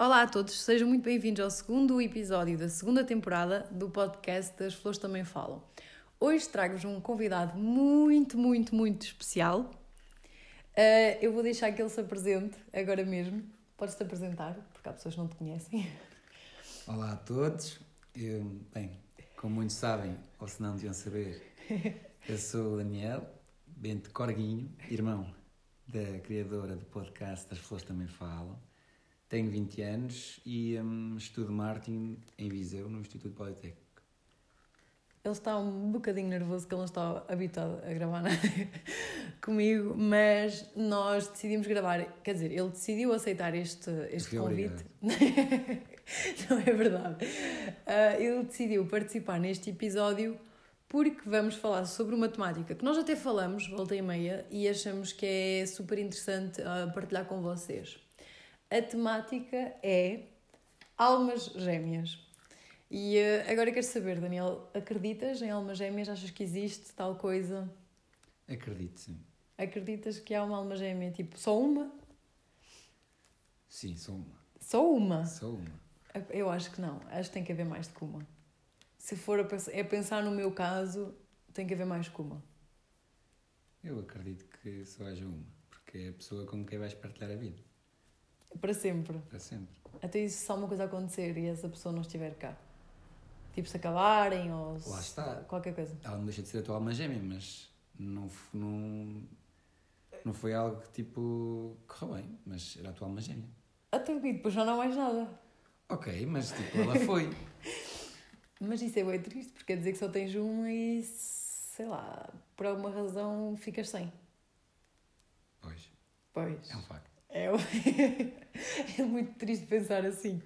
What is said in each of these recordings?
Olá a todos, sejam muito bem-vindos ao segundo episódio da segunda temporada do podcast Das Flores Também Falam. Hoje trago-vos um convidado muito, muito, muito especial. Uh, eu vou deixar que ele se apresente agora mesmo. Podes-te apresentar, porque há pessoas que não te conhecem. Olá a todos. Eu, bem, como muitos sabem, ou se não deviam saber, eu sou o Daniel Bento Corguinho, irmão da criadora do podcast Das Flores Também Falam. Tenho 20 anos e hum, estudo marketing em Viseu, no Instituto Politécnico. Ele está um bocadinho nervoso que ele não está habituado a gravar nada comigo, mas nós decidimos gravar. Quer dizer, ele decidiu aceitar este, este convite. não é verdade. Uh, ele decidiu participar neste episódio porque vamos falar sobre uma temática que nós até falamos, volta e meia, e achamos que é super interessante uh, partilhar com vocês. A temática é almas gêmeas. E uh, agora quero saber, Daniel, acreditas em almas gêmeas? Achas que existe tal coisa? Acredito, sim. Acreditas que há uma alma gêmea, tipo, só uma? Sim, só uma. Só uma? Só uma. Eu acho que não. Acho que tem que haver mais do que uma se for a pensar, é pensar no meu caso, tem que haver mais que uma. Eu acredito que só haja uma, porque é a pessoa com quem vais partilhar a vida. Para sempre. Para sempre. Até isso se alguma coisa acontecer e essa pessoa não estiver cá. Tipo, se acabarem ou se... Lá está. qualquer coisa. Ela não deixa de ser a tua alma gêmea, mas não, não, não foi algo que tipo correu bem, mas era a tua alma gêmea. Até depois já não há mais nada. Ok, mas tipo, ela foi. Mas isso é bem triste, porque quer dizer que só tens uma e, sei lá, por alguma razão ficas sem. Pois. Pois. É um facto. É, é muito triste pensar assim.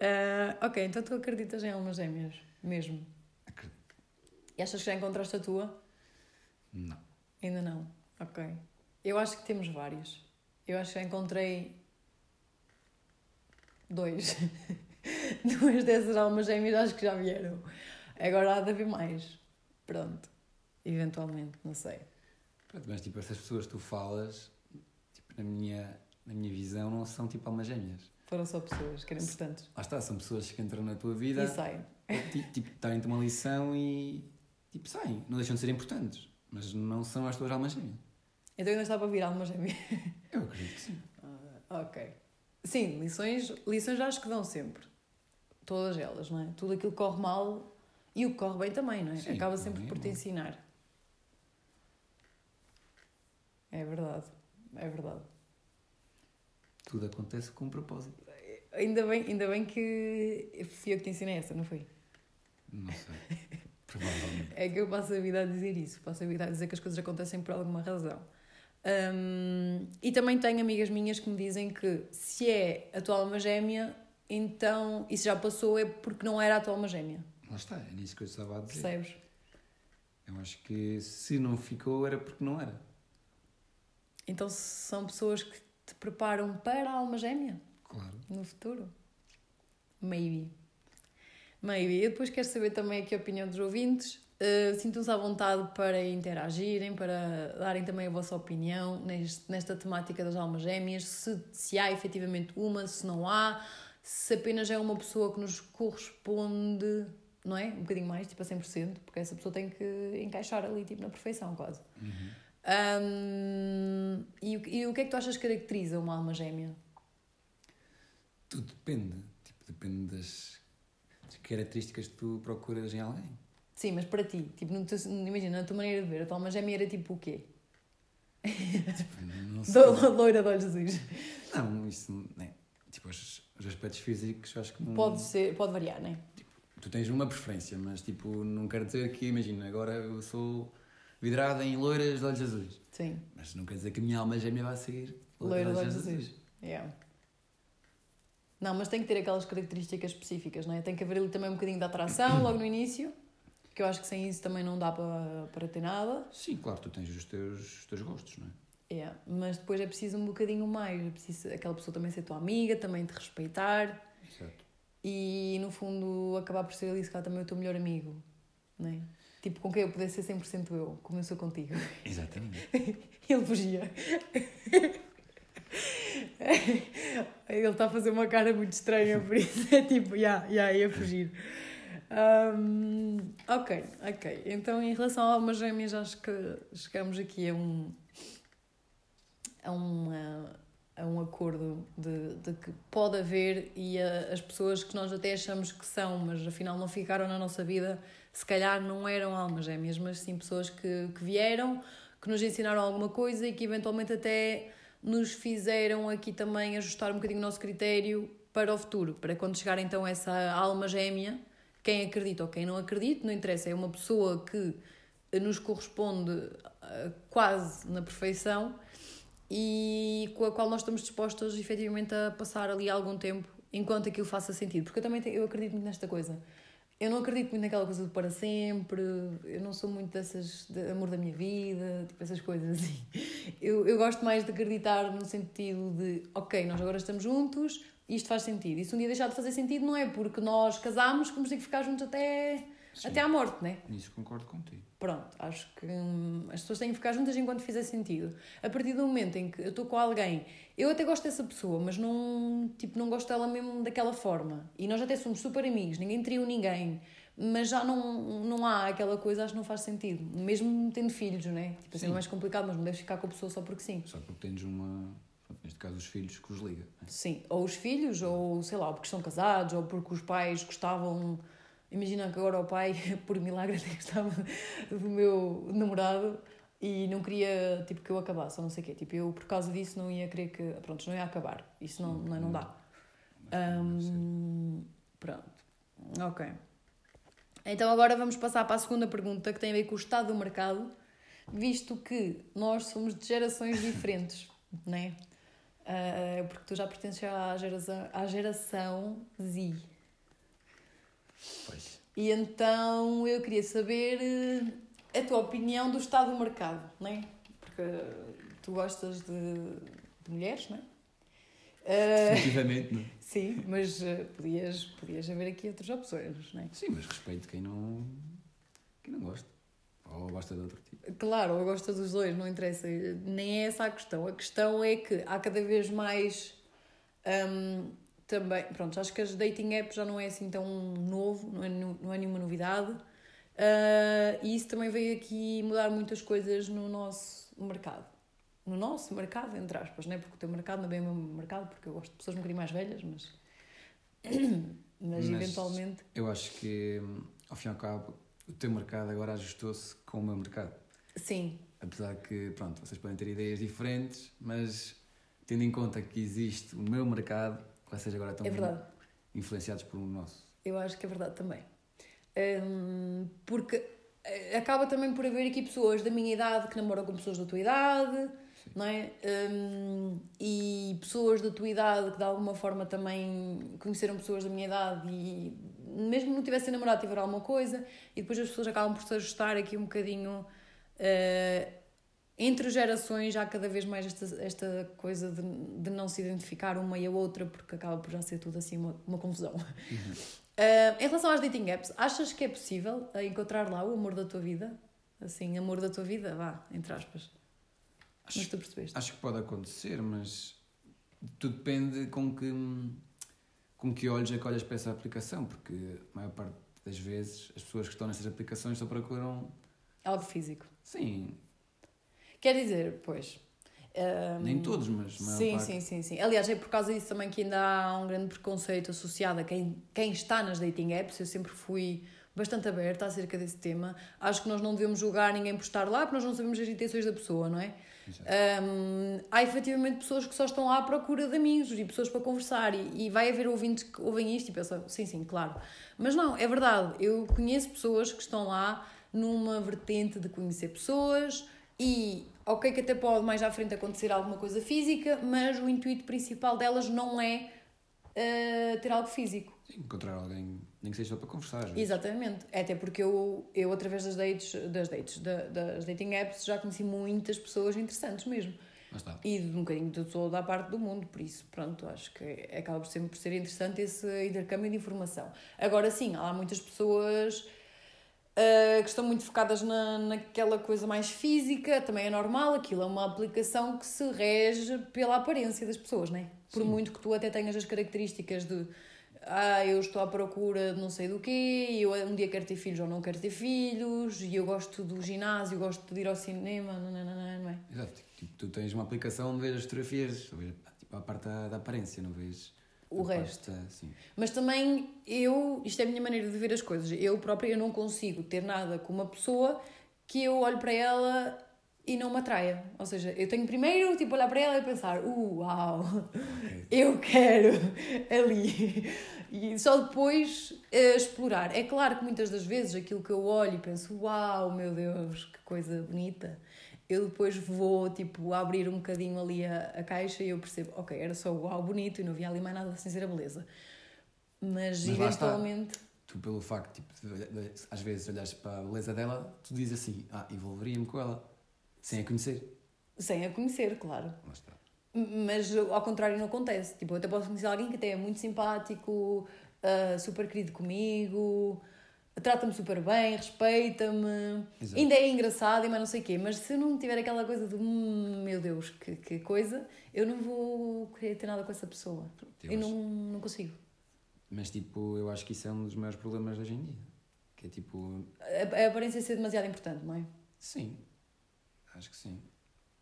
Uh, ok, então tu acreditas em almas gêmeas, mesmo? Acredito. E achas que já encontraste a tua? Não. Ainda não? Ok. Eu acho que temos vários. Eu acho que já encontrei dois. duas dessas almas gêmeas acho que já vieram. Agora há de haver mais. Pronto. Eventualmente, não sei. Pronto, mas tipo, essas pessoas que tu falas, tipo, na minha, na minha visão, não são tipo almas gêmeas. Foram só pessoas que eram importantes. Lá está, são pessoas que entram na tua vida. E saem. Tipo, darem-te uma lição e tipo, saem. Não deixam de ser importantes, mas não são as tuas almas gêmeas. Então ainda está para vir almas gêmeas? Eu acredito que sim. Ah, ok. Sim, lições, lições acho que dão sempre todas elas, não é? Tudo aquilo que corre mal e o que corre bem também, não é? Sim, Acaba sempre é por te ensinar. É verdade, é verdade. Tudo acontece com um propósito. Ainda bem, ainda bem que fui eu que te ensinei essa, não foi? Não sei. Provavelmente. É que eu passo a vida a dizer isso, passo a vida a dizer que as coisas acontecem por alguma razão. Um, e também tenho amigas minhas que me dizem que se é a tua alma gêmea, então isso já passou é porque não era a tua alma gêmea. Lá está, é nisso que eu estava a dizer. Percebes? Eu acho que se não ficou era porque não era. Então são pessoas que te preparam para a alma gêmea? Claro. No futuro? Maybe. Maybe. Eu depois quero saber também aqui a opinião dos ouvintes. Uh, Sintam-se à vontade para interagirem, para darem também a vossa opinião neste, nesta temática das almas gêmeas, se, se há efetivamente uma, se não há, se apenas é uma pessoa que nos corresponde, não é? Um bocadinho mais, tipo a 100%, porque essa pessoa tem que encaixar ali, tipo, na perfeição, quase. Uhum. Um, e, e, o que é que tu achas que caracteriza uma alma gêmea? Tudo depende. Tipo, depende das, das características que tu procuras em alguém. Sim, mas para ti, tipo, no teu, imagina, na tua maneira de ver, a tua alma gêmea era tipo o quê? Tipo, sei. Loira de olhos azuis. Não, isso não é. Tipo, os, os aspectos físicos acho que não. Pode ser, pode variar, não é? Tipo, tu tens uma preferência, mas tipo, não quer dizer que, imagina, agora eu sou vidrada em loiras de olhos azuis. Sim. Mas não quer dizer que a minha alma gêmea vai seguir loira de olhos azuis. Yeah. Não, mas tem que ter aquelas características específicas, não é? Tem que haver ali também um bocadinho de atração logo no início, que eu acho que sem isso também não dá para, para ter nada. Sim, claro, tu tens os teus, os teus gostos, não é? Yeah. Mas depois é preciso um bocadinho mais, é preciso aquela pessoa também ser tua amiga, também te respeitar. Exato. E no fundo acabar por ser ali, se calhar também o teu melhor amigo, não é? Tipo, com quem eu pudesse ser 100% eu, como eu sou contigo. Exatamente. Ele fugia. Ele está a fazer uma cara muito estranha, por isso é tipo, já, yeah, yeah, ia fugir. Um, ok, ok. Então, em relação a almas gêmeas, acho que chegamos aqui a um. a uma a um acordo de, de que pode haver e a, as pessoas que nós até achamos que são, mas afinal não ficaram na nossa vida, se calhar não eram almas gêmeas, mas sim pessoas que, que vieram, que nos ensinaram alguma coisa e que eventualmente até nos fizeram aqui também ajustar um bocadinho o nosso critério para o futuro, para quando chegar então essa alma gêmea, quem acredita ou quem não acredita, não interessa, é uma pessoa que nos corresponde uh, quase na perfeição e com a qual nós estamos dispostos efetivamente a passar ali algum tempo enquanto aquilo faça sentido. Porque eu também eu acredito muito nesta coisa. Eu não acredito muito naquela coisa do para sempre, eu não sou muito dessas de amor da minha vida, tipo essas coisas assim. Eu, eu gosto mais de acreditar no sentido de, ok, nós agora estamos juntos, isto faz sentido. E se um dia deixar de fazer sentido, não é porque nós casamos que vamos ter que ficar juntos até Sim. até à morte, né? Nisso concordo contigo. Pronto, acho que hum, as pessoas têm que ficar juntas enquanto fizer sentido. A partir do momento em que eu estou com alguém, eu até gosto dessa pessoa, mas não, tipo, não gosto dela mesmo daquela forma. E nós até somos super amigos, ninguém trio ninguém, mas já não, não há aquela coisa, acho que não faz sentido. Mesmo tendo filhos, né? Tipo, assim, é mais complicado, mas não deves ficar com a pessoa só porque sim. Só porque tens uma. Neste caso, os filhos que os liga. Né? Sim, ou os filhos, ou sei lá, porque estão casados, ou porque os pais gostavam Imagina que agora o pai, por milagre, até gostava do meu namorado e não queria tipo, que eu acabasse, ou não sei o quê. Tipo, eu por causa disso não ia querer que. Pronto, não ia acabar. Isso não, não, não dá. Um, pronto. Ok. Então agora vamos passar para a segunda pergunta que tem a ver com o estado do mercado, visto que nós somos de gerações diferentes, né? Uh, porque tu já pertences à geração, à geração Z. Pois. E então eu queria saber eh, a tua opinião do estado do mercado, não é? Porque tu gostas de, de mulheres, não é? Definitivamente, não é? Sim, mas podias, podias haver aqui outras opções, não é? Sim, mas respeito quem não, quem não gosta. Ou gosta de outro tipo. Claro, ou gosta dos dois, não interessa. Nem é essa a questão. A questão é que há cada vez mais. Um, também, pronto, acho que as dating apps já não é assim tão novo, não é, não é nenhuma novidade. Uh, e isso também veio aqui mudar muitas coisas no nosso mercado. No nosso mercado, entre aspas, né? porque o teu mercado não é bem o meu mercado, porque eu gosto de pessoas um bocadinho mais velhas, mas. mas, mas eventualmente. Eu acho que, ao fim e ao cabo, o teu mercado agora ajustou-se com o meu mercado. Sim. Apesar que, pronto, vocês podem ter ideias diferentes, mas tendo em conta que existe o meu mercado, vocês agora estão é influenciados por um nosso. Eu acho que é verdade também. Um, porque eh, acaba também por haver aqui pessoas da minha idade que namoram com pessoas da tua idade, Sim. não é? Um, e pessoas da tua idade que de alguma forma também conheceram pessoas da minha idade e mesmo não tivessem namorado tiveram alguma coisa e depois as pessoas acabam por se ajustar aqui um bocadinho uh, entre gerações há cada vez mais esta, esta coisa de, de não se identificar uma e a outra, porque acaba por já ser tudo assim uma, uma confusão. Uhum. Uh, em relação às dating apps, achas que é possível encontrar lá o amor da tua vida? Assim, amor da tua vida, vá, entre aspas. Acho, mas tu percebeste? Acho que pode acontecer, mas tudo depende com que, com que olhos é que olhas para essa aplicação, porque a maior parte das vezes as pessoas que estão nessas aplicações só procuram. Algo físico. Sim, Quer dizer, pois. Um, Nem todos, mas. Sim, parte. sim, sim, sim. Aliás, é por causa disso também que ainda há um grande preconceito associado a quem, quem está nas dating apps. Eu sempre fui bastante aberta acerca desse tema. Acho que nós não devemos julgar ninguém por estar lá, porque nós não sabemos as intenções da pessoa, não é? Um, há efetivamente pessoas que só estão lá à procura de amigos e pessoas para conversar, e, e vai haver ouvintes que ouvem isto e pensam, sim, sim, claro. Mas não, é verdade. Eu conheço pessoas que estão lá numa vertente de conhecer pessoas e ok que até pode mais à frente acontecer alguma coisa física, mas o intuito principal delas não é uh, ter algo físico. Sim, encontrar alguém, nem que seja só para conversar. Exatamente. É até porque eu, eu através das dates, das dates, da, das dating apps, já conheci muitas pessoas interessantes mesmo. E de um bocadinho de toda a parte do mundo, por isso, pronto, acho que acaba sempre por ser interessante esse intercâmbio de informação. Agora sim, há muitas pessoas uh, que estão muito focadas na, naquela coisa mais física, também é normal, aquilo é uma aplicação que se rege pela aparência das pessoas, não é? Por Sim. muito que tu até tenhas as características de ah, eu estou à procura de não sei do quê, eu um dia quero ter filhos ou não quero ter filhos, e eu gosto do ginásio, gosto de ir ao cinema, não, não, não, não é? Exato, tipo, tu tens uma aplicação onde vês as fotografias, tipo, a parte da, da aparência, não vês o resto. Mas também eu, isto é a minha maneira de ver as coisas, eu própria eu não consigo ter nada com uma pessoa que eu olho para ela e não me atraia. Ou seja, eu tenho primeiro tipo olhar para ela e pensar, uh, uau, eu quero ali. E só depois uh, explorar. É claro que muitas das vezes aquilo que eu olho e penso, uau, meu Deus, que coisa bonita eu depois vou tipo abrir um bocadinho ali a, a caixa e eu percebo, ok, era só uau bonito e não havia ali mais nada sem ser a beleza. Mas, Mas eventualmente. Tu, pelo facto tipo, de, às vezes olhas para a beleza dela, tu dizes assim, ah, envolveria-me com ela, sem a conhecer. Sem a conhecer, claro. Mas, está. Mas ao contrário não acontece. Tipo, eu até posso conhecer alguém que até é muito simpático, uh, super querido comigo, trata-me super bem, respeita-me, ainda é engraçado, mas não sei o quê. Mas se eu não tiver aquela coisa de hum, meu Deus, que, que coisa, eu não vou querer ter nada com essa pessoa. Eu, eu não, não consigo. Mas tipo, eu acho que isso é um dos maiores problemas hoje em dia. Que é tipo. A, a aparência ser demasiado importante, não é? Sim, acho que sim.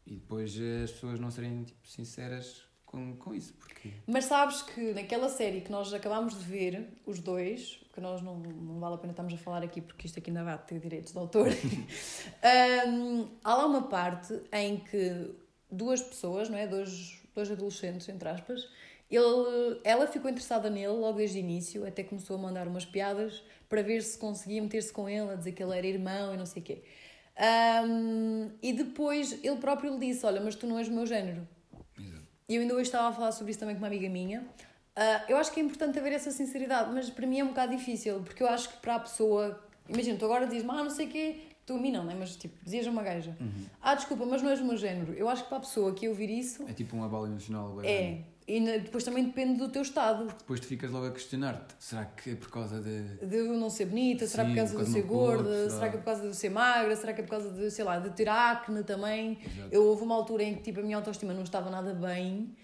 E depois as pessoas não serem tipo, sinceras com, com isso. Porque... Mas sabes que naquela série que nós acabámos de ver, os dois, que nós não, não vale a pena estarmos a falar aqui porque isto aqui ainda vai ter direitos de autor, um, há lá uma parte em que duas pessoas, não é? dois, dois adolescentes, entre aspas, ele, ela ficou interessada nele logo desde o início, até começou a mandar umas piadas para ver se conseguia meter-se com ele, a dizer que ele era irmão e não sei o quê. Um, e depois ele próprio lhe disse: Olha, mas tu não és o meu género. E eu ainda hoje estava a falar sobre isso também com uma amiga minha. Uh, eu acho que é importante haver essa sinceridade, mas para mim é um bocado difícil, porque eu acho que para a pessoa. Imagina, tu agora dizes-me, ah, não sei o quê, tu a mim não, né? mas tipo, dizias uma gaja, uhum. ah, desculpa, mas não és o meu género. Eu acho que para a pessoa que ouvir isso. É tipo um abalo emocional. É. E depois também depende do teu estado. Porque depois tu ficas logo a questionar-te: será que é por causa de. De eu não ser bonita? Será Sim, por causa de eu ser gorda? Corpo, será que é por causa de eu ser magra? Será que é por causa de, sei lá, de ter acne também? Exato. Eu houve uma altura em que tipo, a minha autoestima não estava nada bem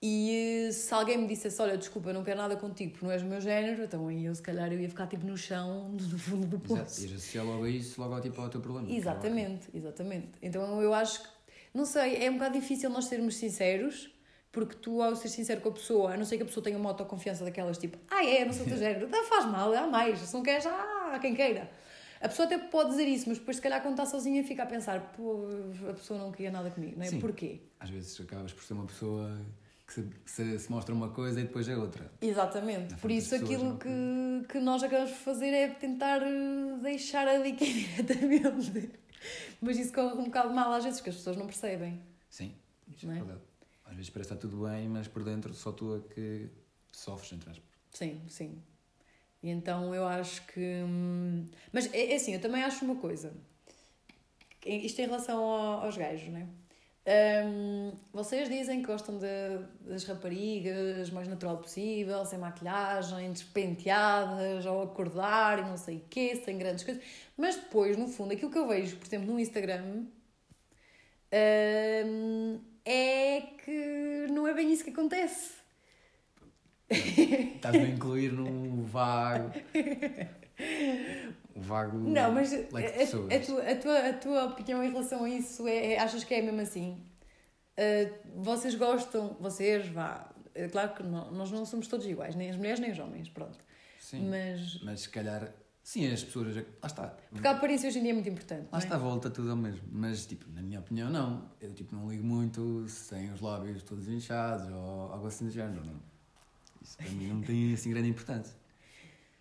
e se alguém me dissesse, olha, desculpa, eu não quero nada contigo porque não és o meu género, então aí eu se calhar eu ia ficar tipo no chão, no fundo do poço. Exato, ias associar logo a isso, logo ao, tipo, ao teu problema. Exatamente, exatamente. Então eu acho que, não sei, é um bocado difícil nós sermos sinceros, porque tu ao ser sincero com a pessoa, a não ser que a pessoa tenha uma autoconfiança daquelas tipo, ah é, não sou o teu género, não faz mal, há mais, se não queres, ah, há quem queira. A pessoa até pode dizer isso, mas depois se calhar quando está sozinha fica a pensar, pô, a pessoa não queria nada comigo, não é? Sim. Porquê? Às vezes acabas por ser uma pessoa que se, se, se, mostra uma coisa e depois é outra. Exatamente. Por isso aquilo que, que nós acabamos por fazer é tentar eh, deixar a dica diretamente. Mas isso corre um bocado mal às vezes, que as pessoas não percebem. Sim, isso é, é verdade. Às vezes parece está tudo bem, mas por dentro só tu é que sofres, entre aspas. Sim, sim. E então eu acho que. Hum, mas é, é assim, eu também acho uma coisa. Isto em relação aos gajos, não é? Um, vocês dizem que gostam de, das raparigas mais natural possível, sem maquilhagem, despenteadas, ao acordar e não sei o quê, sem grandes coisas. Mas depois, no fundo, aquilo que eu vejo, por exemplo, no Instagram, um, é que não é bem isso que acontece. Estás-me a incluir num vago. vago. Não, mas a, a, tua, a, tua, a tua opinião em relação a isso é, é achas que é mesmo assim? Uh, vocês gostam, vocês, vá. É claro que não, nós não somos todos iguais, nem as mulheres nem os homens, pronto. Sim. Mas, mas se calhar. Sim, as pessoas. Lá está. Porque a aparência hoje em dia é muito importante. Lá é? está, a volta tudo ao mesmo. Mas, tipo, na minha opinião, não. Eu, tipo, não ligo muito sem os lábios todos inchados ou algo assim do género, não. Isso para mim não tem assim grande importância.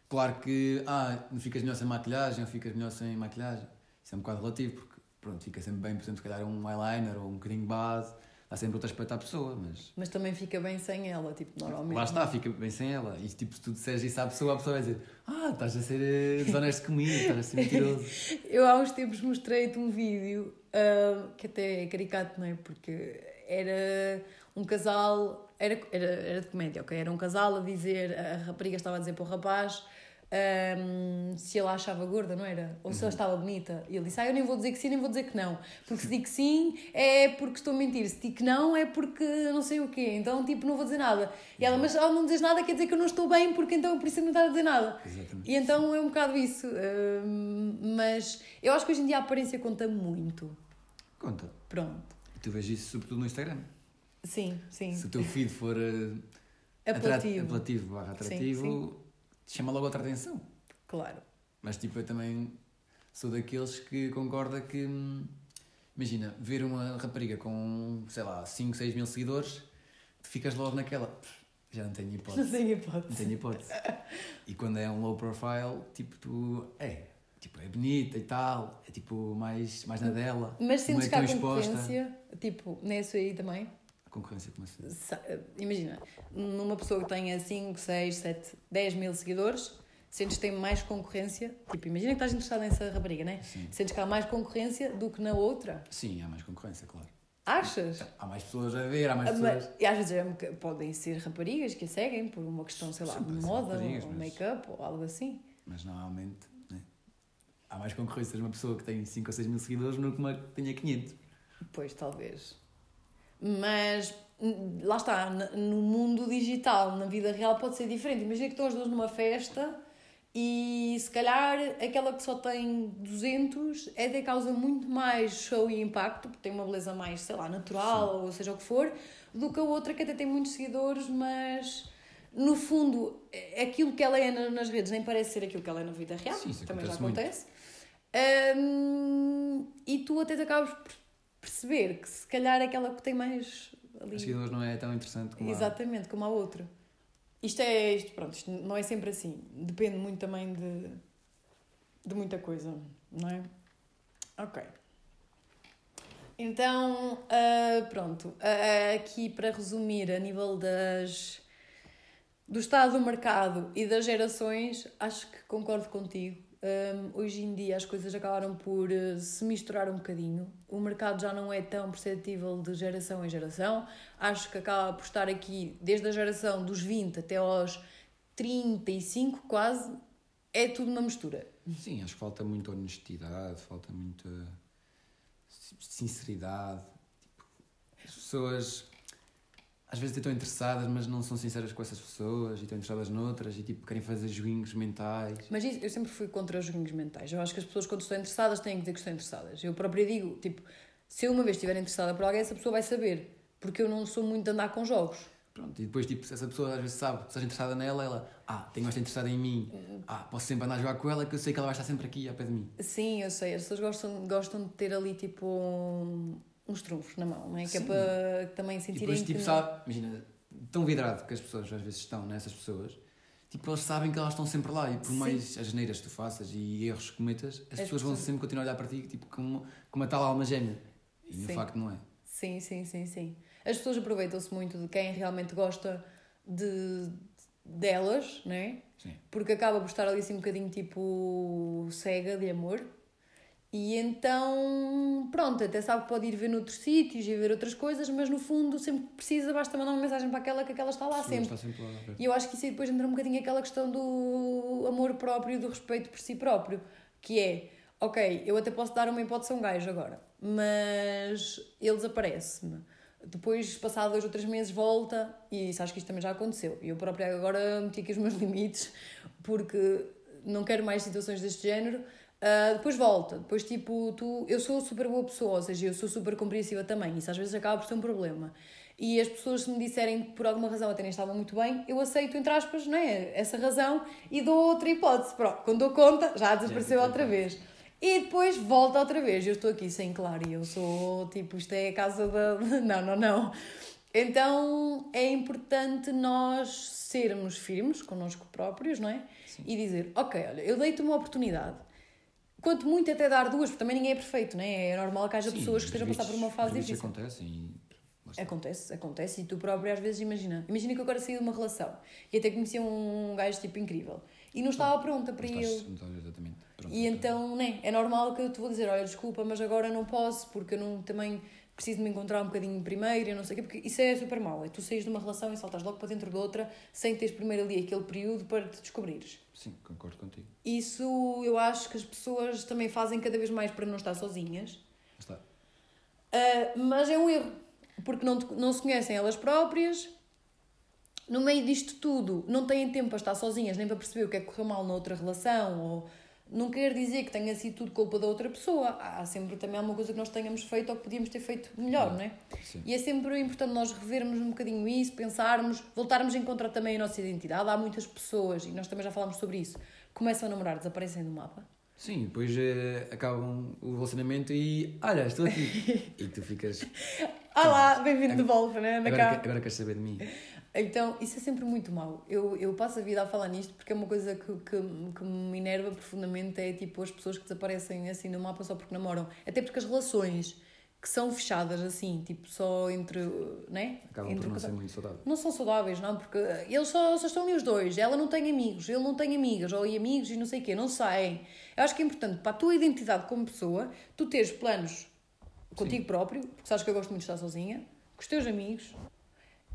Claro que, ah, não ficas melhor sem maquilhagem ou ficas melhor sem maquilhagem. Isso é um bocado relativo, porque, pronto, fica sempre bem, por exemplo, se calhar um eyeliner ou um bocadinho de base, dá sempre outro aspecto à pessoa, mas... Mas também fica bem sem ela, tipo, normalmente. Lá está, fica bem sem ela. E, tipo, se tu disseres isso à pessoa, a pessoa vai dizer ah, estás a ser eh, desonesto comigo, estás a ser mentiroso. Eu há uns tempos mostrei-te um vídeo, uh, que até é caricato, não é? Porque era um casal... Era, era, era de comédia, ok? Era um casal a dizer, a rapariga estava a dizer para o rapaz um, se ele a achava gorda, não era? Ou se ela Uhum. estava bonita. E ele disse: Ah, eu nem vou dizer que sim, nem vou dizer que não. Porque se digo que sim é porque estou a mentir. Se digo que não é porque não sei o quê. Então, tipo, não vou dizer nada. E ela, mas ao não dizes nada quer dizer que eu não estou bem, porque então por isso eu não estás a dizer nada. Exatamente. E então é um bocado isso. Um, mas eu acho que hoje em dia a aparência conta muito. Conta. Pronto. E tu vês isso sobretudo no Instagram. Sim, sim. Se o teu feed for eh, Apelativo. atrat- apelativo barra atrativo, chama logo outra atenção. Claro. Mas tipo, eu também sou daqueles que concorda que, hum, imagina, ver uma rapariga com, sei lá, 5, 6 mil seguidores, tu ficas logo naquela, "Pff, já não tenho Não hipótese. tenho Não hipótese. tenho hipótese. E quando é um low profile, tipo, tu, é, tipo, é bonita e tal, é tipo, mais, mais na dela. Mas sentes não que é há concorrência, tipo, nessa aí também? Concorrência? Sa- Imagina, numa pessoa que tenha 5, 6, 7, 10 mil seguidores, sentes que tem mais concorrência. Tipo, imagina que estás interessado nessa rapariga, né? Sim. Sentes que há mais concorrência do que na outra. Sim, há mais concorrência, claro. Achas? Há mais pessoas a ver, há mais Ah, pessoas. Mas, e às vezes é podem ser raparigas que a seguem por uma questão, sei lá, Sim, de moda ou mas- make-up ou algo assim. Mas normalmente né? há mais concorrência de uma pessoa que tem 5 ou 6 mil seguidores do que uma que tenha 500. Pois, talvez. Mas hum, lá está, no mundo digital, na vida real, pode ser diferente. Imagina que estão as duas numa festa e se calhar aquela que só tem 200 é até causa muito mais show e impacto, porque tem uma beleza mais, sei lá, natural ou seja o que for, do que a outra que até tem muitos seguidores, mas no fundo aquilo que ela é na- nas redes nem parece ser aquilo que ela é na vida real, Sim, isso também já acontece muito. acontece. Hum, e tu até te acabas por perceber que se calhar aquela que tem mais ali. Os seguidores não é tão interessante como a... Exatamente, como a outra. Isto é isto, pronto, isto não é sempre assim. Depende muito também de, de muita coisa, não é? Ok. Então, ah, pronto, ah, aqui para resumir, a nível das, do estado do mercado e das gerações, acho que concordo contigo. Hum, hoje em dia as coisas acabaram por eh, se misturar um bocadinho. O mercado já não é tão perceptível de geração em geração. Acho que acaba por estar aqui desde a geração dos 20 até aos 35, quase. É tudo uma mistura. Sim, acho que falta muita honestidade, falta muita sinceridade. Tipo, as pessoas às vezes estão interessadas, mas não são sinceras com essas pessoas e estão interessadas noutras e tipo querem fazer joguinhos mentais. Mas isso, eu sempre fui contra os joguinhos mentais. Eu acho que as pessoas, quando estão interessadas, têm que dizer que estão interessadas. Eu própria digo, tipo, se eu uma vez estiver interessada por alguém, essa pessoa vai saber. Porque eu não sou muito de andar com jogos. Pronto, e depois, tipo, se essa pessoa às vezes sabe que estás interessada nela, ela, ah, tenho esta interessada em mim, ah, posso sempre andar a jogar com ela, que eu sei que ela vai estar sempre aqui ao pé de mim. Sim, eu sei. As pessoas gostam, gostam de ter ali, tipo, um- uns trunfos na mão, não é? Que é Sim. para também E sentirem depois, tipo, que... sabe, imagina, tão vidrado que as pessoas às vezes estão nessas pessoas, tipo, eles sabem que elas estão sempre lá e por Sim. mais as geneiras que tu faças e erros que cometas, as, As pessoas vão pessoas- sempre continuar a olhar para ti, tipo, como, como a tal alma gêmea. E no Sim. facto não é. Sim, sim, sim, sim. As pessoas aproveitam-se muito de quem realmente gosta de delas, não é? Sim. Porque acaba por estar ali assim um bocadinho tipo cega de amor. E então, pronto, até sabe que pode ir ver noutros sítios e ver outras coisas, mas no fundo, sempre que precisa, basta mandar uma mensagem para aquela que aquela está lá Sim, sempre. Está sempre lá. E eu acho que isso aí depois entra um bocadinho aquela questão do amor próprio e do respeito por si próprio, que é, ok, eu até posso dar uma hipótese a um gajo agora, mas ele desaparece-me. Depois, passado dois ou três meses, volta, e isso acho que isto também já aconteceu. E eu própria agora meti aqui os meus limites, porque não quero mais situações deste género. Ah, depois volta, depois tipo, tu, eu sou super boa pessoa, ou seja, eu sou super compreensiva também, isso às vezes acaba por ser um problema. E as pessoas se me disserem que por alguma razão até nem estavam muito bem, eu aceito, entre aspas, não é? essa razão e dou outra hipótese. Pronto, quando dou conta, já desapareceu outra vez. E depois volta outra vez. Eu estou aqui sem claro e eu sou tipo, isto é a casa da. Não, não, não. Então é importante nós sermos firmes connosco próprios, não é? Sim. E dizer, ok, olha, eu dei-te uma oportunidade. Quanto muito até dar duas, porque também ninguém é perfeito, não é? É normal que haja Sim, pessoas que estejam a passar por uma fase difícil. acontecem e... Acontece, acontece. E tu próprio às vezes imagina. Imagina que eu agora saí de uma relação e até conhecia um gajo tipo incrível e não estava pronta para Não ele. estás- exatamente pronto E então, né, é normal que eu te vou dizer, olha, desculpa, mas agora não posso porque eu não, também preciso de me encontrar um bocadinho primeiro e não sei o quê, porque isso é super mau. É tu saís de uma relação e saltas logo para dentro de outra sem teres primeiro ali aquele período para te descobrires. Sim, concordo contigo. Isso eu acho que as pessoas também fazem cada vez mais para não estar sozinhas. Está. Uh, mas é um erro, porque não, não se conhecem elas próprias. No meio disto tudo, não têm tempo para estar sozinhas, nem para perceber o que é que correu mal na outra relação, ou não quer dizer que tenha sido tudo culpa da outra pessoa. Há sempre também alguma coisa que nós tenhamos feito ou que podíamos ter feito melhor, não é? Sim. E é sempre importante nós revermos um bocadinho isso, pensarmos, voltarmos a encontrar também a nossa identidade. Há muitas pessoas, e nós também já falámos sobre isso, começam a namorar, desaparecem do mapa. Sim, depois uh, acabam o relacionamento e olha, estou aqui. e tu ficas. Olá, bem-vindo de volta, né? Agora, cá. agora queres saber de mim. Então, isso é sempre muito mau. Eu, eu passo a vida a falar nisto porque é uma coisa que, que, que me enerva profundamente. É tipo as pessoas que desaparecem assim no mapa só porque namoram. Até porque as relações que são fechadas assim, tipo só entre. Né? Acabam entre por não ser muito saudáveis. Não são saudáveis, não, porque eles só, só estão ali os dois. Ela não tem amigos, ele não tem amigas, ou e amigos e não sei o quê, não saem. Eu acho que é importante para a tua identidade como pessoa, tu teres planos contigo Sim. próprio, porque sabes que eu gosto muito de estar sozinha, com os teus amigos,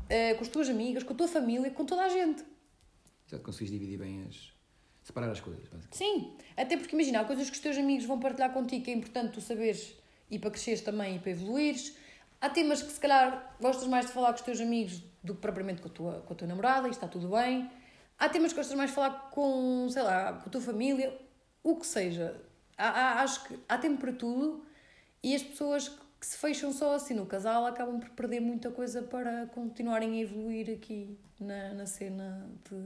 uh, com as tuas amigas, com a tua família, com toda a gente. Já consegues dividir bem as. separar as coisas, basicamente. Sim, até porque imagina, há coisas que os teus amigos vão partilhar contigo que é importante tu saberes e para cresceres também e para evoluires. Há temas que se calhar gostas mais de falar com os teus amigos do que propriamente com a tua, com a tua namorada, e está tudo bem. Há temas que gostas mais de falar com, sei lá, com a tua família, o que seja. Há, há, acho que há tempo para tudo e as pessoas que se fecham só assim no casal acabam por perder muita coisa para continuarem a evoluir aqui na, na cena de,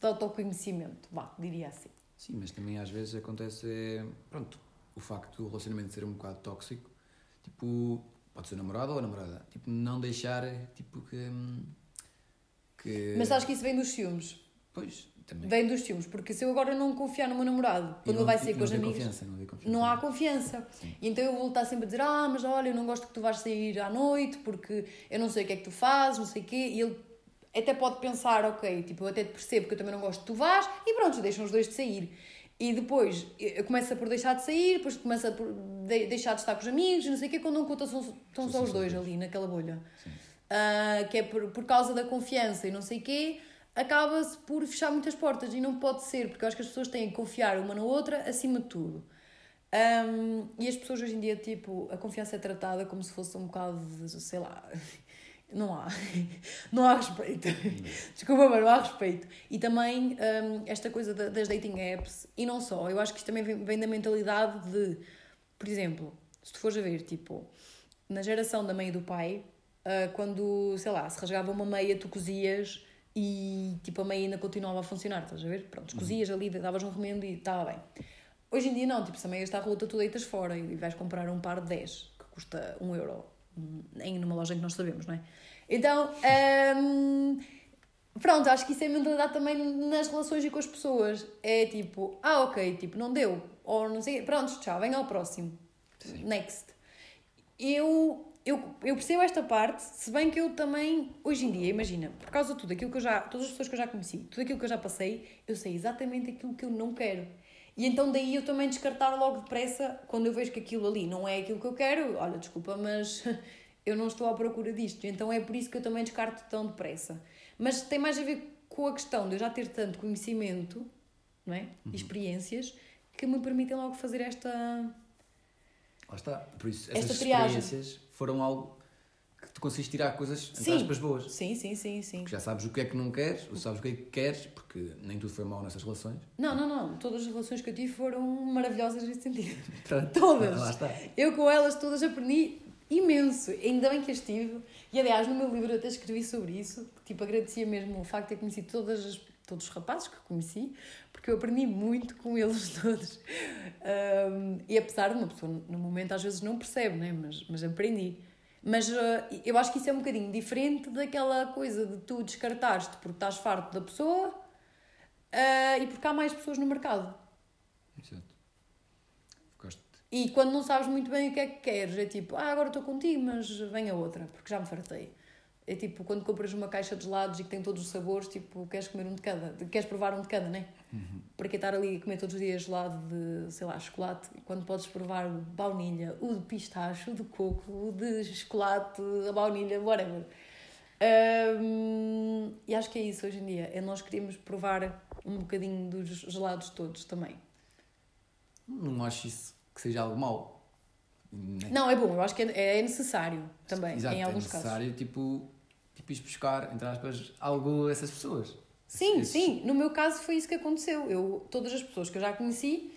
de autoconhecimento, vá, diria assim. Sim, mas também às vezes acontece, pronto, o facto do relacionamento ser um bocado tóxico, tipo, pode ser namorado ou namorada, tipo, não deixar, tipo, que... que... Mas acho que isso vem dos ciúmes. Pois, também. Vem dos ciúmes, porque se eu agora não confiar no meu namorado, quando ele vai sair com os amigos. Não, confiança. não há confiança. Sim. Então eu vou estar sempre a dizer: Ah, mas olha, eu não gosto que tu vais sair à noite porque eu não sei o que é que tu fazes, não sei o quê. E ele até pode pensar: Ok, tipo, eu até te percebo que eu também não gosto que tu vás, e pronto, deixam os dois de sair. E depois começa por deixar de sair, depois começa por deixar de estar com os amigos, não sei o quê, quando não conta, estão só os dois ali naquela bolha. Uh, que é por, por causa da confiança e não sei o quê acaba-se por fechar muitas portas e não pode ser, porque eu acho que as pessoas têm que confiar uma na outra acima de tudo. Um, e as pessoas hoje em dia, tipo, a confiança é tratada como se fosse um bocado de, sei lá, não há, não há respeito. Desculpa, mas não há respeito. E também um, esta coisa das dating apps, e não só, eu acho que isto também vem, da mentalidade de, por exemplo, se tu fores a ver, tipo, na geração da mãe e do pai, uh, quando, sei lá, se rasgava uma meia, tu cozias e tipo a meia ainda continuava a funcionar, estás a ver? Pronto, cozias ali, davas um remendo e estava bem. Hoje em dia não, tipo, se a meia está rota, tu deitas fora e vais comprar um par de 10 que custa 1 euro em numa loja que nós sabemos, não é? Então, hum, pronto, acho que isso é mentalidade também nas relações e com as pessoas. É tipo, ah, ok, tipo, não deu, ou não sei, pronto, tchau, vem ao próximo. Sim. Next. Eu eu, eu percebo esta parte, se bem que eu também, hoje em dia, imagina, por causa de tudo aquilo que eu já, todas as pessoas que eu já conheci, tudo aquilo que eu já passei, eu sei exatamente aquilo que eu não quero. E então daí eu também descartar logo depressa, quando eu vejo que aquilo ali não é aquilo que eu quero, olha, desculpa, mas eu não estou à procura disto. Então é por isso que eu também descarto tão depressa. Mas tem mais a ver com a questão de eu já ter tanto conhecimento, não é? Uhum. Experiências, que me permitem logo fazer esta. Lá está. Por isso, essas experiências foram algo que tu conseguiste tirar coisas, sim. aspas, boas. Sim, sim, sim, sim. Porque já sabes o que é que não queres, ou sabes o que é que queres, porque nem tudo foi mal nessas relações. Não, não, não. Todas as relações que eu tive foram maravilhosas nesse sentido. todas. Lá está. Eu com elas todas aprendi imenso. Ainda bem que as tive. E aliás, no meu livro eu até escrevi sobre isso. Tipo, agradecia mesmo o facto de ter conhecido todas as, todos os rapazes que conheci, porque eu aprendi muito com eles todos. Um, e apesar de uma pessoa, no momento, às vezes não percebe, né? mas, mas aprendi. Mas uh, eu acho que isso é um bocadinho diferente daquela coisa de tu descartares-te porque estás farto da pessoa uh, e porque há mais pessoas no mercado. Exato. Ficaste... E quando não sabes muito bem o que é que queres, é tipo, ah, agora estou contigo, mas venha outra, porque já me fartei. É tipo quando compras uma caixa de gelados e que tem todos os sabores, tipo, queres comer um de cada, queres provar um de cada, né? Uhum. Para que estar ali a comer todos os dias gelado de, sei lá, chocolate, quando podes provar o de baunilha, o de pistache, o de coco, o de chocolate, a baunilha, whatever. Um, e acho que é isso hoje em dia. É nós queríamos provar um bocadinho dos gelados todos também. Não acho isso que seja algo mau. Nem- Não, é bom, eu acho que é, é necessário também, Exato, em é alguns casos. necessário, tipo, tipo, ir buscar, entre aspas, algo a essas pessoas. Sim, Esses- sim, no meu caso foi isso que aconteceu. Eu, todas as pessoas que eu já conheci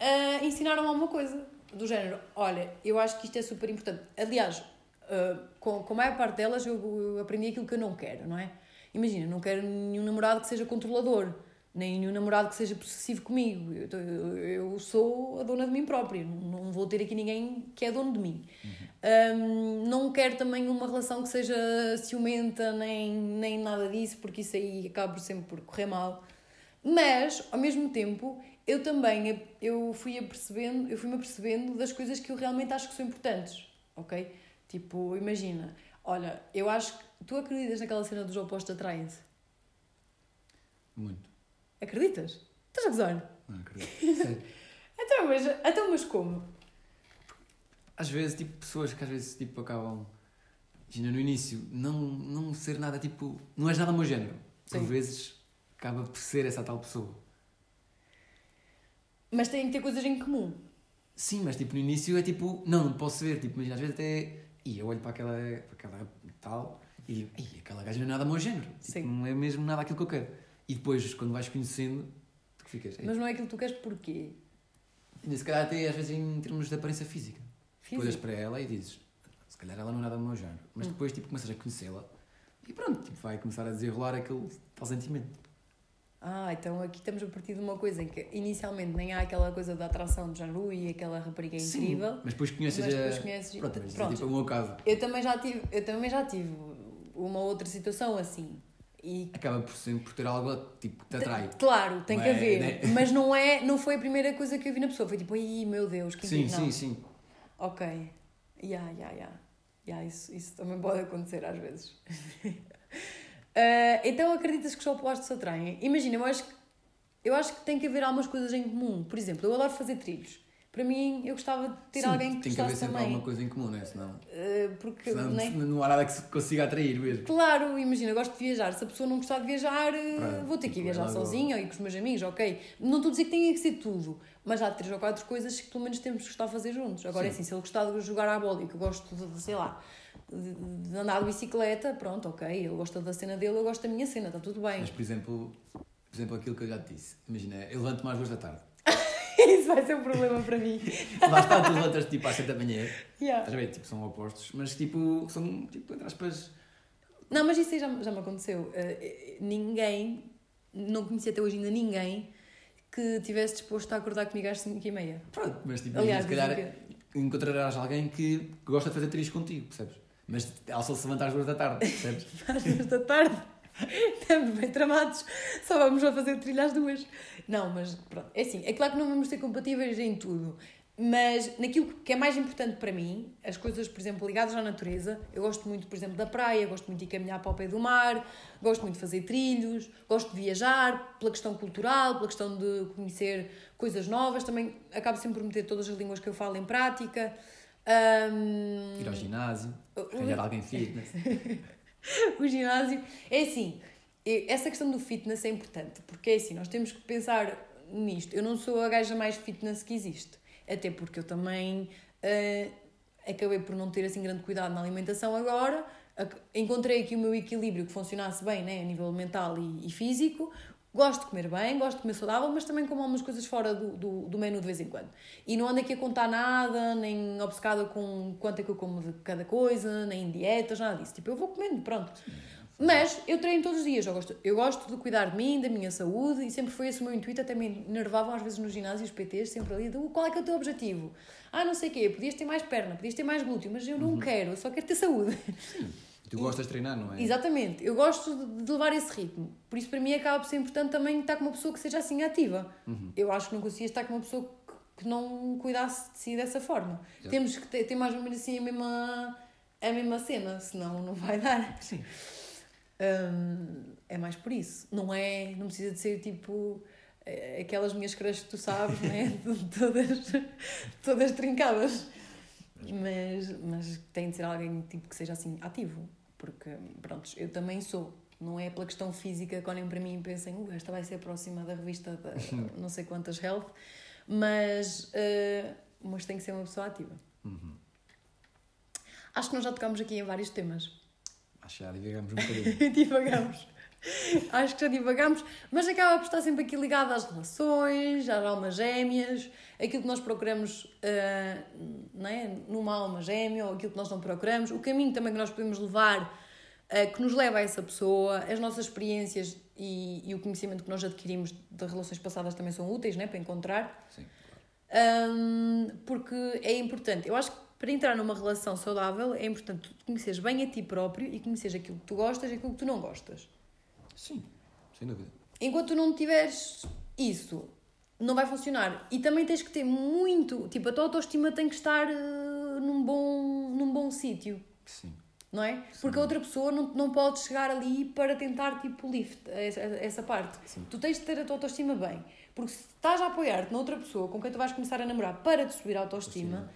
ah, ensinaram alguma coisa do género. Olha, eu acho que isto é super importante. Aliás, ah, com, com a maior parte delas eu, eu aprendi aquilo que eu não quero, não é? Imagina, não quero nenhum namorado que seja controlador, nem nenhum namorado que seja possessivo comigo. Eu, eu, sou a dona de mim própria, não, vou ter aqui ninguém que é dono de mim. Hum, não quero também uma relação que seja ciumenta, nem, nem nada disso, porque isso aí acaba sempre por correr mal. Mas, ao mesmo tempo, eu também eu fui apercebendo, eu fui-me apercebendo das coisas que eu realmente acho que são importantes, ok? Tipo, imagina, olha, eu acho que tu acreditas naquela cena dos opostos atraem-se? Muito. Acreditas? Estás a gozar? Não acredito. Sério. Então, mas, então, mas como? Às vezes, tipo, pessoas que às vezes, tipo, acabam, imagina, no início, não, não ser nada, tipo, não és nada o meu género. Por Sim. vezes, acaba por ser essa tal pessoa. Mas têm que ter coisas em comum. Sim, mas, tipo, no início é tipo, não, não posso ver. Tipo, imagina, às vezes até, e eu olho para aquela, para aquela tal e digo, "Ih, aquela gaja não é nada o meu género. Tipo, Sim. não é mesmo nada aquilo que eu quero. E depois, quando vais conhecendo, tu ficas, "Ei, Mas não é aquilo que tu queres porquê? E se calhar até às vezes em termos de aparência física. Tu olhas para ela e dizes, se calhar ela não é nada do meu género. Mas Hum. depois tipo, começas a conhecê-la e pronto, tipo, vai começar a desenrolar aquele tal sentimento. Ah, então aqui estamos a partir de uma coisa em que inicialmente nem há aquela coisa da atração de género e aquela rapariga é incrível. Mas depois conheces Mas a... depois conheces- Pronto, mas pronto. é tipo o meu caso. Eu também já tive, eu também já tive uma outra situação assim. E Acaba por sempre por ter algo tipo, que te atrai. claro, tem Não que é, haver, né? mas não é, não foi a primeira coisa que eu vi na pessoa, foi tipo, ai meu Deus, que Sim, sim, sim. Ok. Ya, ya, ya. Ya, isso, isso também pode acontecer às vezes. Ah, então acreditas que os opostos se atraem? Imagina, eu acho, que, eu acho que tem que haver algumas coisas em comum. Por exemplo, eu adoro fazer trilhos. Para mim, eu gostava de ter Sim, alguém que tem que haver sempre também. alguma coisa em comum, né? Senão, Ah, porque, senão né? não há nada que se consiga atrair mesmo. Claro, imagina, eu gosto de viajar. Se a pessoa não gostar de viajar, eh, Pronto, vou ter que ir tipo, viajar ela agora- sozinha ou ir com os meus amigos, ok? Não estou a dizer que tenha que ser tudo, mas há três ou quatro coisas que pelo menos temos que gostar de fazer juntos. Agora, é Sim. assim, se ele gostar de jogar à bola e que eu gosto de, sei lá, de, de andar de bicicleta, pronto, ok. Ele gosta da cena dele, eu gosto da minha cena, está tudo bem. Mas, por exemplo, por exemplo, aquilo que eu já te disse. Imagina, eu levanto-me às duas da tarde. Isso vai ser um problema para mim. Lá está, tu levantas tipo às sete da manhã. Yeah. Estás a ver? Tipo, são opostos, mas tipo, são, tipo, entre aspas, Não, mas isso aí já, já me aconteceu. Eh, ninguém, não conheci até hoje ainda ninguém que tivesse disposto a acordar comigo às 5 e meia. pronto, mas tipo, Aliás, se calhar dizem encontrarás alguém que, que gosta de fazer trilhos contigo, percebes? Mas ela só se levanta às duas da tarde, percebes? às duas da tarde. Estamos bem tramados. Só vamos a fazer trilha às duas. Não, mas pronto. É assim, é claro que não vamos ser compatíveis em tudo. Mas naquilo que é mais importante para mim, as coisas, por exemplo, ligadas à natureza, eu gosto muito, por exemplo, da praia, gosto muito de caminhar para o pé do mar, gosto muito de fazer trilhos, gosto de viajar, pela questão cultural, pela questão de conhecer coisas novas, também acabo sempre por meter todas as línguas que eu falo em prática. Ahm, Ir ao ginásio, o- arranjar alguém fitness. o ginásio. É assim, essa questão do fitness é importante, porque é assim, nós temos que pensar nisto. Eu não sou a gaja mais fitness que existe, até porque eu também eh, acabei por não ter assim grande cuidado na alimentação agora. Encontrei aqui o meu equilíbrio que funcionasse bem, né, a nível mental e, e físico. Gosto de comer bem, gosto de comer saudável, mas também como algumas coisas fora do, do, do menu de vez em quando. E não ando aqui a contar nada, nem obcecada com quanto é que eu como de cada coisa, nem dietas, nada disso. Tipo, eu vou comendo, pronto. Mas eu treino todos os dias, eu gosto, eu gosto de cuidar de mim, da minha saúde, e sempre foi esse o meu intuito, até me enervavam às vezes no ginásio os PTs, sempre ali, do qual é que é o teu objetivo? Ah, não sei o quê, podias ter mais perna, podias ter mais glúteo, mas eu não quero, eu só quero ter saúde. Tu gostas de treinar, não é? Exatamente, eu gosto de- levar esse ritmo. Por isso, para mim, acaba por ser importante também estar com uma pessoa que seja assim ativa. Eu acho que não conseguia estar com uma pessoa que- não cuidasse de si dessa forma. Já. Temos que ter, ter mais ou menos assim a mesma, a mesma cena, senão não vai dar. Sim. Um, é mais por isso. Não é, não precisa de ser tipo eh, aquelas minhas crushes que tu sabes, né? todas, todas trincadas. Mas, mas tem de ser alguém tipo, que seja assim ativo. Porque, pronto, eu também sou. Não é pela questão física que olhem para mim e pensem, uh, esta vai ser a próxima da revista da não sei quantas health, mas, uh, mas tem que ser uma pessoa ativa. Uhum. Acho que nós já tocámos aqui em vários temas. Acho que já divagamos um bocadinho. divagamos. Acho que já divagamos, mas acaba por estar sempre aqui ligado às relações, às almas gêmeas, aquilo que nós procuramos uh, não é? numa alma gêmea ou aquilo que nós não procuramos, o caminho também que nós podemos levar uh, que nos leva a essa pessoa, as nossas experiências e, e, o conhecimento que nós adquirimos de relações passadas também são úteis né? para encontrar. Sim. Um, porque é importante. Eu acho que para entrar numa relação saudável é importante tu conheceres bem a ti próprio e conheceres aquilo que tu gostas e aquilo que tu não gostas. Sim, sem dúvida. Enquanto tu não tiveres isso, não vai funcionar. E também tens que ter muito. Tipo, a tua autoestima tem que estar uh, num bom, num bom sítio. Sim. Não é? Sim. Porque a outra pessoa não, não pode chegar ali para tentar, tipo, lift, essa, essa parte. Sim. Tu tens de ter a tua autoestima bem. Porque se estás a apoiar-te na outra pessoa com quem tu vais começar a namorar para te subir a autoestima,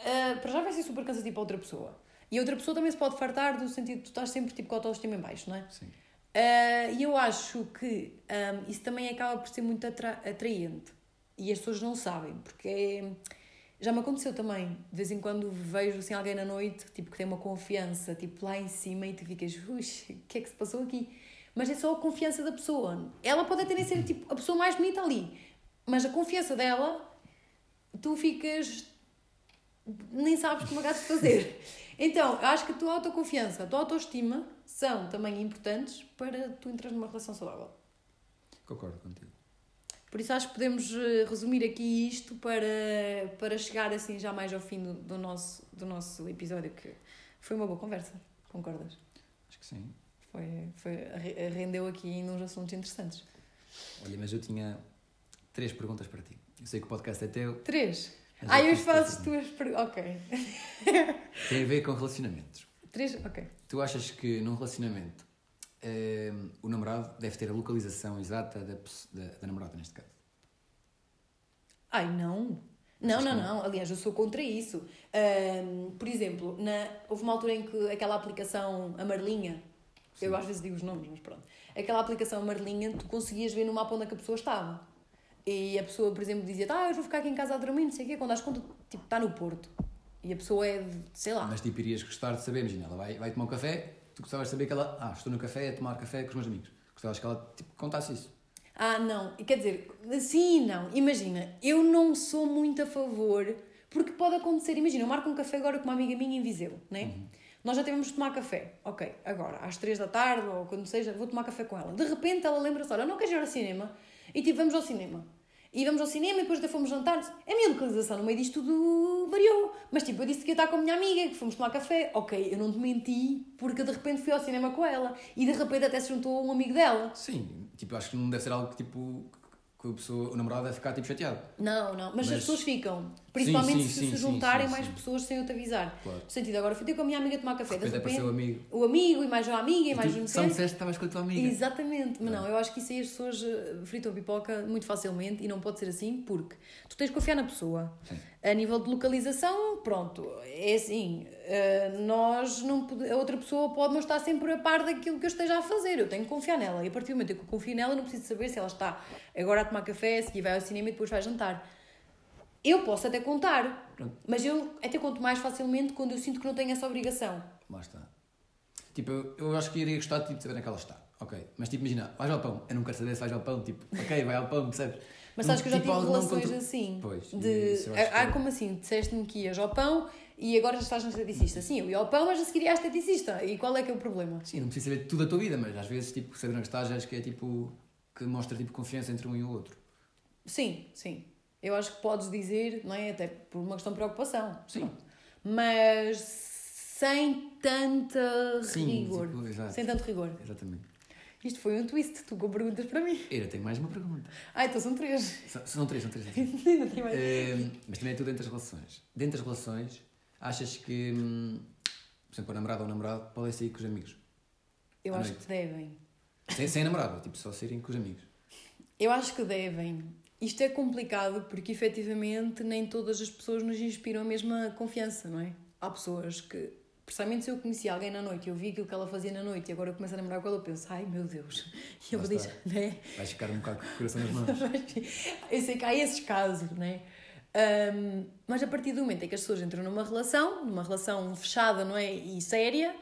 uh, para já vai ser super cansativo para outra pessoa. E a outra pessoa também se pode fartar do sentido de tu estás sempre tipo, com a autoestima em baixo, não é? Sim. Uh, e eu acho que um, isso também acaba por ser muito atra atraente. E as pessoas não sabem, porque é... já me aconteceu também. De vez em quando vejo assim, alguém na noite tipo, que tem uma confiança tipo, lá em cima e tu ficas, o que é que se passou aqui? Mas é só a confiança da pessoa. Ela pode até nem ser tipo, a pessoa mais bonita ali, mas a confiança dela, tu ficas. nem sabes como é que de fazer. Então, acho que a tua autoconfiança, a tua autoestima são também importantes para tu entrar numa relação saudável. Concordo contigo. Por isso acho que podemos eh, resumir aqui isto para, para chegar assim já mais ao fim do, do, nosso, do nosso episódio, que foi uma boa conversa, concordas? Acho que sim. Foi, foi, rendeu aqui uns assuntos interessantes. Olha, mas eu tinha três perguntas para ti. Eu sei que o podcast é teu. Três? Ah, eu faço tuas perguntas. Ok. Tem a ver com relacionamentos. Três? Ok. Tu achas que num relacionamento uh, o namorado deve ter a localização exata da, da, da namorada, neste caso? Ai, não. Não, não, não. Aliás, eu sou contra isso. Um, por exemplo, na, houve uma altura em que aquela aplicação Amarelinha, Sim. eu às vezes digo os nomes, mas pronto. Aquela aplicação Amarelinha, tu conseguias ver no mapa onde que a pessoa estava. E a pessoa, por exemplo, dizia: Ah, eu vou ficar aqui em casa a dormir, não sei o quê. Quando às conta, tipo, está no Porto. E a pessoa é, sei lá. Mas tipo, irias gostar de saber, imagina, ela vai, vai tomar um café, tu gostavas de saber que ela, ah, estou no café a tomar café com os meus amigos. Gostavas que ela tipo, contasse isso. Ah, não, quer dizer, sim não. Imagina, eu não sou muito a favor, porque pode acontecer, imagina, eu marco um café agora com uma amiga minha em Viseu, né? Uhum. Nós já tivemos de tomar café. Ok, agora, às três da tarde ou quando seja, vou tomar café com ela. De repente ela lembra-se, olha, não queres ir ao cinema? E tipo, vamos ao cinema e vamos ao cinema e depois até fomos jantar. A minha localização no meio disto tudo variou. Mas tipo, eu disse que ia estar com a minha amiga, que fomos tomar café. Ok, eu não te menti porque de repente fui ao cinema com ela e de repente até se juntou um amigo dela. Sim, tipo, acho que não deve ser algo que tipo que a pessoa, o namorado deve ficar tipo chateado. Não, não, mas, mas... as pessoas ficam. Principalmente sim, sim, se se juntarem mais pessoas sem eu te avisar. Claro. No sentido, agora fui ter com a minha amiga tomar café. De repente, o amigo. O amigo e mais a amiga e, mais um Só me disseste que estavas com a tua amiga. Exatamente, mas não, eu acho que isso aí as pessoas eh, fritam a pipoca muito facilmente e não pode ser assim porque tu tens de confiar na pessoa. Sim. A nível de localização, pronto, é assim, eh, nós não, a outra pessoa pode não estar sempre a par daquilo que eu esteja a fazer, eu tenho que confiar nela e a partir do momento que eu confio nela, eu não preciso saber se ela está agora a tomar café, se vai ao cinema e depois vai jantar. Eu posso até contar, Pronto. mas eu até conto mais facilmente quando eu sinto que não tenho essa obrigação. Lá está. Tipo, eu, eu acho que iria gostar tipo, de saber onde é que ela está. Ok. Mas tipo, imagina, vais ao pão. Eu não quero saber se vais ao pão. Tipo, ok, vai ao pão, percebes? Mas sabes que eu já tipo, tive relações assim. Pois. De... Ah, é como assim? Disseste-me que ias ao pão e agora já estás na esteticista. Sim, eu ia ao pão, mas a seguir ia à esteticista. E qual é que é o problema? Sim, não precisa saber tudo a tua vida, mas às vezes, tipo, saber onde estás, acho que é tipo. que mostra tipo confiança entre um e o outro. Sim, sim. Eu acho que podes dizer, não é? Até por uma questão de preocupação. Sim. Mas sem tanta sim, rigor. Tipo, sem tanto rigor. Exatamente. Isto foi um twist, tu com perguntas para mim. Eu tenho mais uma pergunta. Ah, então são três. São, são três, são três. Ainda mais. Uh, mas também é tudo dentro das relações. Dentro das relações, achas que hum, por exemplo, a namorada ou o namorado podem sair com os amigos. Eu acho noite. que devem. Sem, sem namorada, tipo, só saírem com os amigos. Eu acho que devem. Isto é complicado porque efetivamente nem todas as pessoas nos inspiram a mesma confiança, não é? Há pessoas que, precisamente se eu conheci alguém na noite e eu vi aquilo que ela fazia na noite e agora eu começo a namorar com ela, eu penso, ai meu Deus, e eu disse, está. né? Vais ficar um bocado com o coração nas mãos. eu sei que há esses casos, né? Ahm, mas a partir do momento em que as pessoas entram numa relação, numa relação fechada, não é? E séria,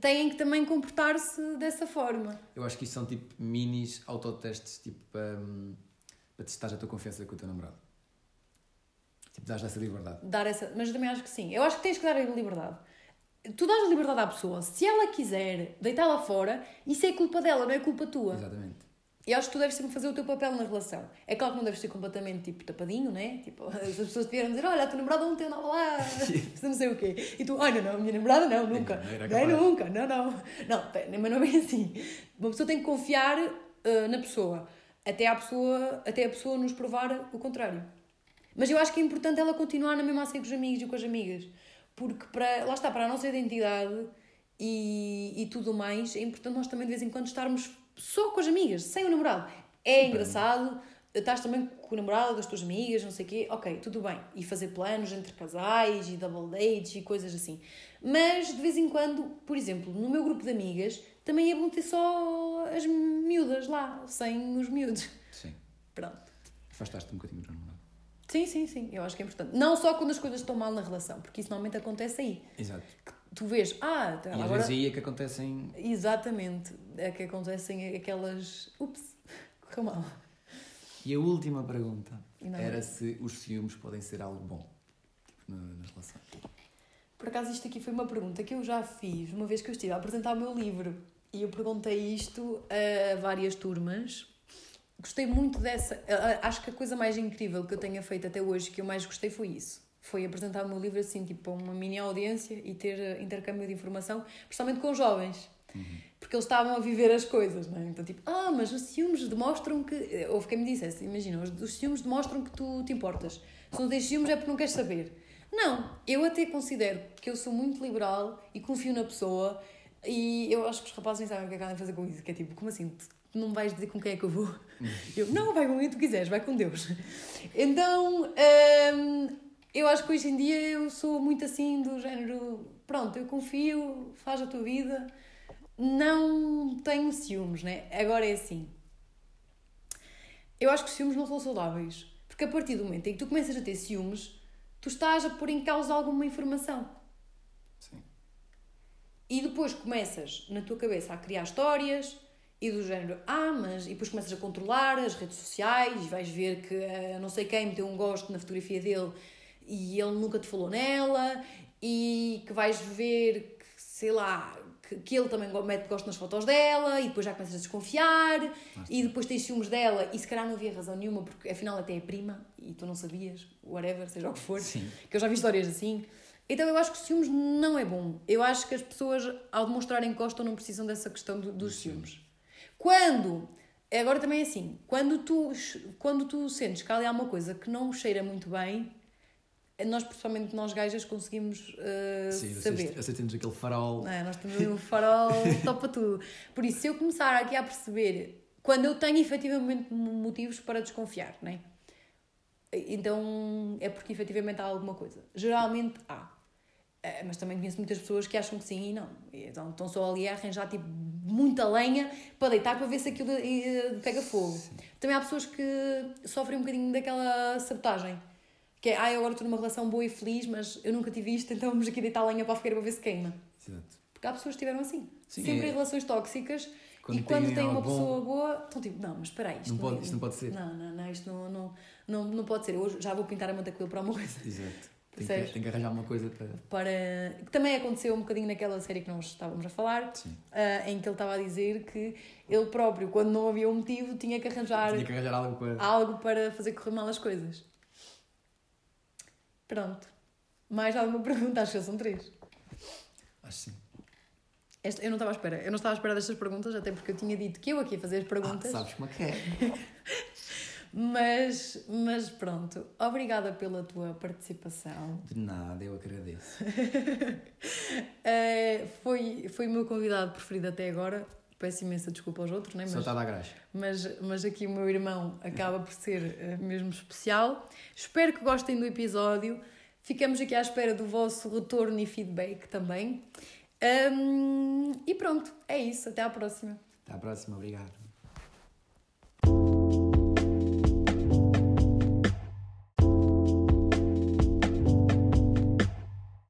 têm que também comportar-se dessa forma. Eu acho que isso são tipo minis autotestes, tipo, hum, para testar a tua confiança com o teu namorado. Tipo, dás essa liberdade. dar essa. Mas eu também acho que sim. Eu acho que tens que dar a liberdade. Tu dás a liberdade à pessoa. Se ela quiser deitá-la fora, isso é culpa dela, não é culpa tua. Exatamente. E acho que tu deves sempre fazer o teu papel na relação. É claro que não deves ser completamente tipo tapadinho, né? Tipo, as pessoas te vieram dizer: Olha, a tua namorada ontem andava lá, não sei o quê. E tu, olha, não, a minha namorada não, nunca. Não era Não, capaz. nunca, não, não. Não, mas não é bem assim. Uma pessoa tem que confiar ah, na pessoa até, a pessoa, até a pessoa nos provar o contrário. Mas eu acho que é importante ela continuar na mesma a ser com os amigos e com as amigas. Porque, para, lá está, para a nossa identidade e, e tudo mais, é importante nós também de vez em quando estarmos só com as amigas, sem o namorado. É engraçado, estás também com o namorado das tuas amigas, não sei o quê, ok, tudo bem. E fazer planos entre casais e double dates e coisas assim. Mas de vez em quando, por exemplo, no meu grupo de amigas, também é bom ter só as miúdas lá, sem os miúdos. Sim. Pronto. Afastaste-te um bocadinho do namorado. Sim, sim, sim, eu acho que é importante. Não só quando as coisas estão mal na relação, porque isso normalmente acontece aí. Exato. Tu vês, ah, tá, E às agora. vezes aí é que acontecem. Exatamente, é que acontecem aquelas. Ups, correu mal. E a última pergunta não- era se os ciúmes podem ser algo bom tipo, na, na relação. Por acaso, isto aqui foi uma pergunta que eu já fiz uma vez que eu estive a apresentar o meu livro e eu perguntei isto a várias turmas. Gostei muito dessa. Acho que a coisa mais incrível que eu tenha feito até hoje, que eu mais gostei, foi isso. Foi apresentar o meu livro assim, tipo, a uma mini audiência e ter eh, intercâmbio de informação, principalmente com jovens. Porque eles estavam a viver as coisas, não é? Então, tipo, ah, mas os ciúmes demonstram que. Houve quem me dissesse, imagina, os, os ciúmes demonstram que tu te importas. Se não tens ciúmes é porque não queres saber. Não, eu até considero que eu sou muito liberal e confio na pessoa e eu acho que os rapazes nem sabem o que é que podem fazer com isso. Que é tipo, como assim? Tu não vais dizer com quem é que eu vou? Eu, não, vai com quem tu quiseres, vai com Deus. Então, hum, eu acho que hoje em dia eu sou muito assim do género, pronto, eu confio, faz a tua vida, não tenho ciúmes, né? Agora é assim. Eu acho que os ciúmes não são saudáveis. Porque a partir do momento em que tu começas a ter ciúmes, tu estás a pôr em causa alguma informação. E depois começas na tua cabeça a criar histórias e do género, ah, mas. E depois começas a controlar as redes sociais e vais ver que eh, não sei quem meteu um gosto na fotografia dele e ele nunca te falou nela e que vais ver que, sei lá, que, que ele também mete gosto nas fotos dela e depois já começas a desconfiar e depois tens ciúmes dela e se calhar não havia razão nenhuma porque afinal até é prima e tu não sabias, whatever, seja o que for Sim. que eu já vi histórias assim. Então eu acho que ciúmes não é bom. Eu acho que as pessoas, ao demonstrarem que gostam, não precisam dessa questão do- dos ciúmes. Quando, agora também é assim, quando tu, quando tu sentes que há ali alguma coisa que não cheira muito bem, nós, principalmente nós gajas, conseguimos uh, Sim, saber. acendemos aquele farol. É? Nós temos ali um farol topa tudo. Por isso, se eu começar aqui a perceber quando eu tenho efetivamente motivos para desconfiar, não é? Então é porque efetivamente há alguma coisa. Geralmente há. Eh, Mas também conheço muitas pessoas que acham que sim e não. Então estão só ali a arranjar tipo, muita lenha para deitar para ver se aquilo eh, pega fogo. Também há pessoas que sofrem um bocadinho daquela sabotagem. Que é, ah, eu agora estou numa relação boa e feliz, mas eu nunca tive isto, então vamos aqui deitar lenha para a fogueira para ver se queima. Exato. Porque há pessoas que estiveram assim. Sim, Sempre é. em relações tóxicas Quando e quando têm uma bom- pessoa boa, estão tipo, não, mas espera aí, isto Não pode- isto não pode ser. Não, não, não, isto não, não, não, não pode ser. Hoje já vou pintar a manta com ele para uma coisa. Exato. Tem que, tem que arranjar uma coisa para. Para... Que também aconteceu um bocadinho naquela série que nós estávamos a falar, ah, em que ele estava a dizer que ele próprio, quando não havia um motivo, tinha que arranjar Tinha que arranjar algo para. algo para fazer correr mal as coisas. Pronto. Mais alguma pergunta? Acho que são três. Acho sim. Esta, eu não estava à espera. Eu não estava à espera destas perguntas, até porque eu tinha dito que eu aqui ia fazer as Ah, perguntas. sabes como é que é? Mas, mas pronto, obrigada pela tua participação. De nada, eu agradeço. uh, foi, foi o meu convidado preferido até agora. Peço imensa desculpa aos outros, né? mas, Só está a graxa. Mas, mas aqui o meu irmão acaba por ser uh, mesmo especial. Espero que gostem do episódio. Ficamos aqui à espera do vosso retorno e feedback também. Um, e pronto, é isso. Até à próxima. Até à próxima, obrigado.